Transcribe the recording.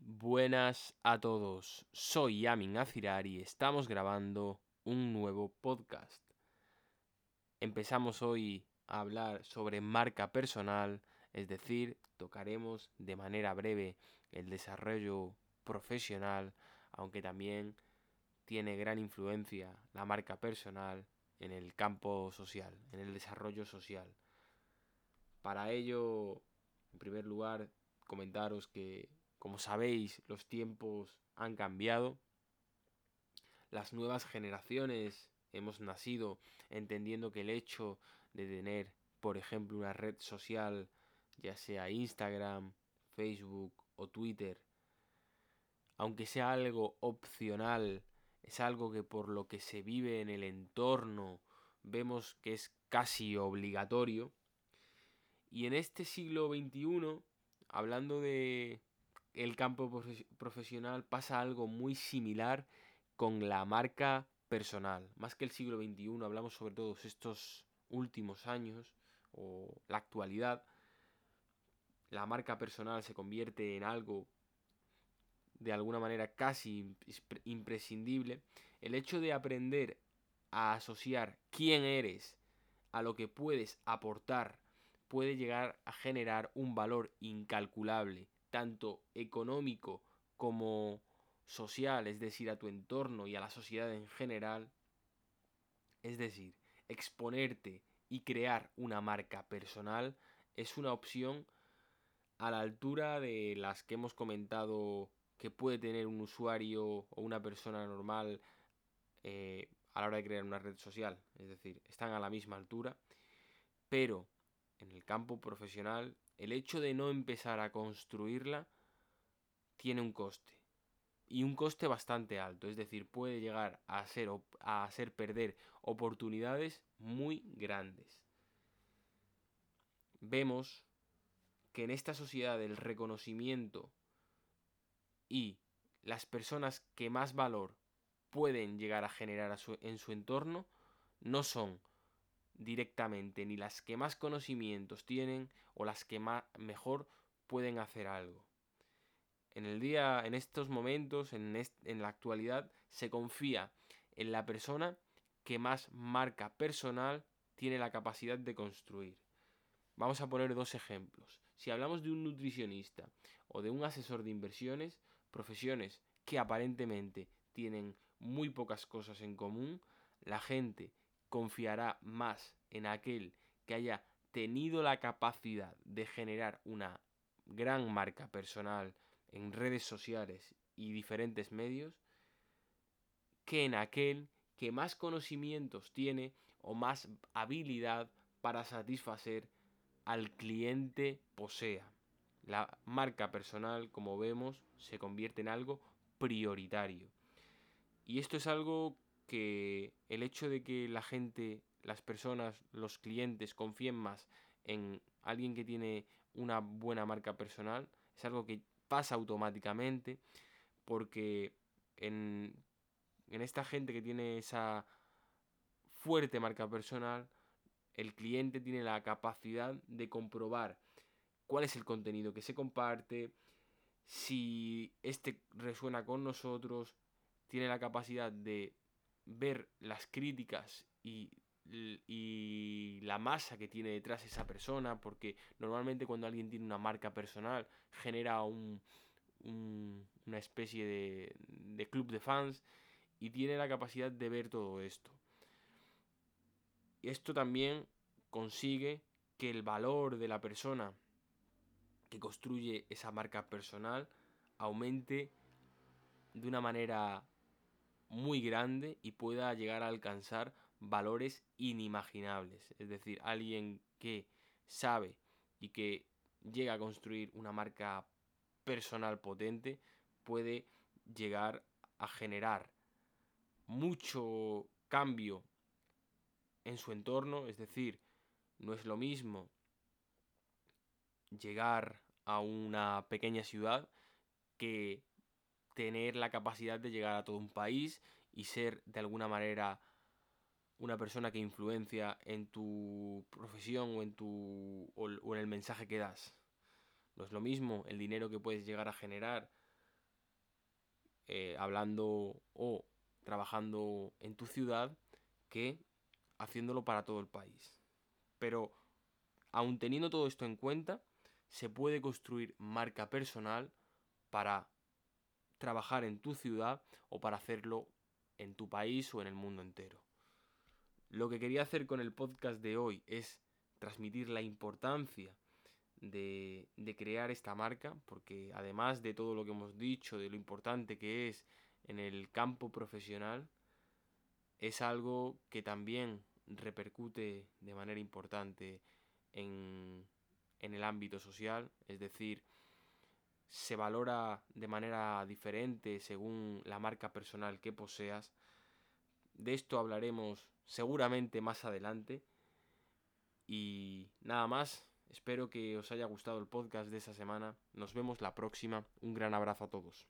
Buenas a todos. Soy Yamin Azirar y estamos grabando un nuevo podcast. Empezamos hoy a hablar sobre marca personal, es decir, tocaremos de manera breve el desarrollo profesional, aunque también tiene gran influencia la marca personal en el campo social, en el desarrollo social. Para ello, en primer lugar, comentaros que, como sabéis, los tiempos han cambiado. Las nuevas generaciones hemos nacido entendiendo que el hecho de tener, por ejemplo, una red social, ya sea Instagram, Facebook o Twitter, aunque sea algo opcional, es algo que por lo que se vive en el entorno vemos que es casi obligatorio. Y en este siglo XXI, hablando de el campo profesional, pasa algo muy similar con la marca personal. Más que el siglo XXI, hablamos sobre todos estos últimos años o la actualidad. La marca personal se convierte en algo de alguna manera casi imprescindible. El hecho de aprender a asociar quién eres a lo que puedes aportar puede llegar a generar un valor incalculable, tanto económico como social, es decir, a tu entorno y a la sociedad en general. Es decir, exponerte y crear una marca personal es una opción a la altura de las que hemos comentado que puede tener un usuario o una persona normal eh, a la hora de crear una red social. Es decir, están a la misma altura. Pero en el campo profesional, el hecho de no empezar a construirla tiene un coste. Y un coste bastante alto. Es decir, puede llegar a hacer, a hacer perder oportunidades muy grandes. Vemos que en esta sociedad el reconocimiento y las personas que más valor pueden llegar a generar en su entorno no son directamente ni las que más conocimientos tienen o las que más mejor pueden hacer algo. En el día, en estos momentos, en, en la actualidad, se confía en la persona que más marca personal tiene la capacidad de construir. Vamos a poner dos ejemplos. Si hablamos de un nutricionista o de un asesor de inversiones, profesiones que aparentemente tienen muy pocas cosas en común, la gente confiará más en aquel que haya tenido la capacidad de generar una gran marca personal en redes sociales y diferentes medios que en aquel que más conocimientos tiene o más habilidad para satisfacer al cliente posea. La marca personal, como vemos, se convierte en algo prioritario. Y esto es algo que el hecho de que la gente, las personas, los clientes confíen más en alguien que tiene una buena marca personal es algo que pasa automáticamente porque en, en esta gente que tiene esa fuerte marca personal, el cliente tiene la capacidad de comprobar cuál es el contenido que se comparte, si este resuena con nosotros, tiene la capacidad de ver las críticas y, la masa que tiene detrás esa persona, porque normalmente cuando alguien tiene una marca personal genera un, una especie de, de club de fans y tiene la capacidad de ver todo esto. Esto también consigue que el valor de la persona que construye esa marca personal aumente de una manera muy grande y pueda llegar a alcanzar valores inimaginables. Es decir, alguien que sabe y que llega a construir una marca personal potente puede llegar a generar mucho cambio en su entorno, es decir, no es lo mismo llegar a una pequeña ciudad que tener la capacidad de llegar a todo un país y ser de alguna manera una persona que influencia en tu profesión o en, tu, o en el mensaje que das. No es lo mismo el dinero que puedes llegar a generar eh, hablando o trabajando en tu ciudad que haciéndolo para todo el país. Pero, aun teniendo todo esto en cuenta, se puede construir marca personal para trabajar en tu ciudad o para hacerlo en tu país o en el mundo entero. Lo que quería hacer con el podcast de hoy es transmitir la importancia de, crear esta marca, porque además de todo lo que hemos dicho, de lo importante que es en el campo profesional, es algo que también repercute de manera importante en, el ámbito social, es decir, se valora de manera diferente según la marca personal que poseas. De esto hablaremos seguramente más adelante. Y nada más, espero que os haya gustado el podcast de esta semana. Nos vemos la próxima. Un gran abrazo a todos.